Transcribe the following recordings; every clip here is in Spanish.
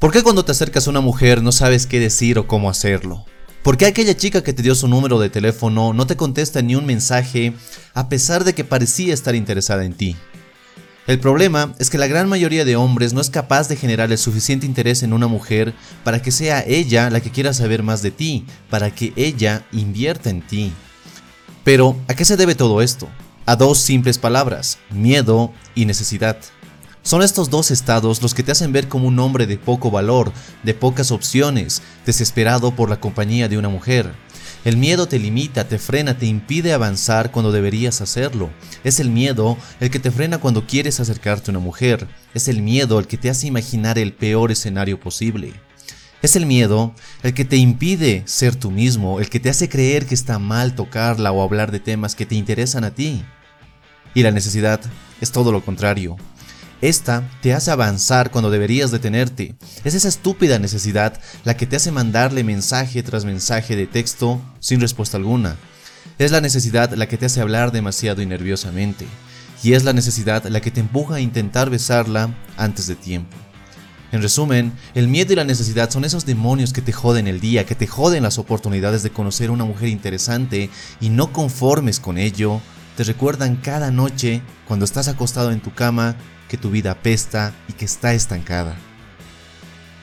¿Por qué cuando te acercas a una mujer no sabes qué decir o cómo hacerlo? ¿Por qué aquella chica que te dio su número de teléfono no te contesta ni un mensaje a pesar de que parecía estar interesada en ti? El problema es que la gran mayoría de hombres no es capaz de generar el suficiente interés en una mujer para que sea ella la que quiera saber más de ti, para que ella invierta en ti. Pero, ¿a qué se debe todo esto? A dos simples palabras, miedo y necesidad. Son estos dos estados los que te hacen ver como un hombre de poco valor, de pocas opciones, desesperado por la compañía de una mujer. El miedo te limita, te frena, te impide avanzar cuando deberías hacerlo. Es el miedo el que te frena cuando quieres acercarte a una mujer. Es el miedo el que te hace imaginar el peor escenario posible. Es el miedo el que te impide ser tú mismo, el que te hace creer que está mal tocarla o hablar de temas que te interesan a ti. Y la necesidad es todo lo contrario. Esta te hace avanzar cuando deberías detenerte. Es esa estúpida necesidad la que te hace mandarle mensaje tras mensaje de texto sin respuesta alguna. Es la necesidad la que te hace hablar demasiado y nerviosamente. Y es la necesidad la que te empuja a intentar besarla antes de tiempo. En resumen, el miedo y la necesidad son esos demonios que te joden el día, que te joden las oportunidades de conocer a una mujer interesante y no conformes con ello, te recuerdan cada noche cuando estás acostado en tu cama que tu vida apesta y que está estancada.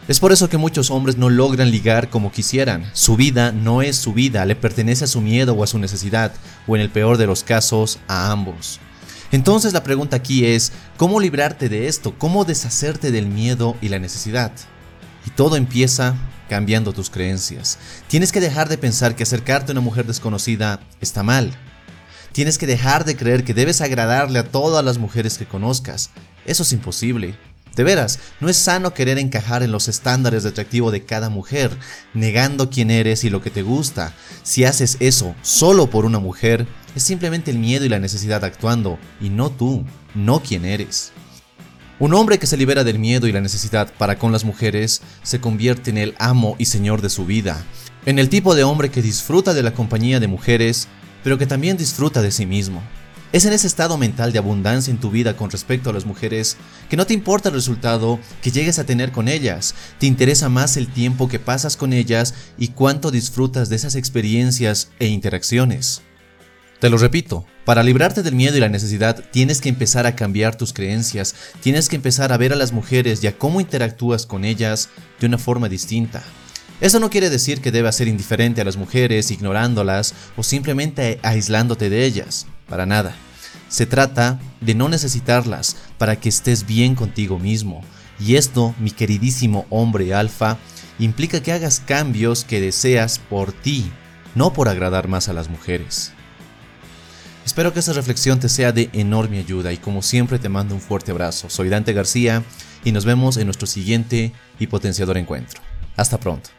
Es por eso que muchos hombres no logran ligar como quisieran. Su vida no es su vida, le pertenece a su miedo o a su necesidad, o en el peor de los casos, a ambos. Entonces la pregunta aquí es, ¿cómo librarte de esto? ¿Cómo deshacerte del miedo y la necesidad? Y todo empieza cambiando tus creencias. Tienes que dejar de pensar que acercarte a una mujer desconocida está mal. Tienes que dejar de creer que debes agradarle a todas las mujeres que conozcas. Eso es imposible. De veras, no es sano querer encajar en los estándares de atractivo de cada mujer, negando quién eres y lo que te gusta. Si haces eso solo por una mujer, es simplemente el miedo y la necesidad actuando, y no tú, no quién eres. Un hombre que se libera del miedo y la necesidad para con las mujeres se convierte en el amo y señor de su vida, en el tipo de hombre que disfruta de la compañía de mujeres, pero que también disfruta de sí mismo. Es en ese estado mental de abundancia en tu vida con respecto a las mujeres que no te importa el resultado que llegues a tener con ellas, te interesa más el tiempo que pasas con ellas y cuánto disfrutas de esas experiencias e interacciones. Te lo repito, para librarte del miedo y la necesidad tienes que empezar a cambiar tus creencias, tienes que empezar a ver a las mujeres y a cómo interactúas con ellas de una forma distinta. Eso no quiere decir que debas ser indiferente a las mujeres, ignorándolas o simplemente aislándote de ellas, para nada. Se trata de no necesitarlas para que estés bien contigo mismo. Y esto, mi queridísimo hombre alfa, implica que hagas cambios que deseas por ti, no por agradar más a las mujeres. Espero que esta reflexión te sea de enorme ayuda y como siempre te mando un fuerte abrazo. Soy Dante García y nos vemos en nuestro siguiente y potenciador encuentro. Hasta pronto.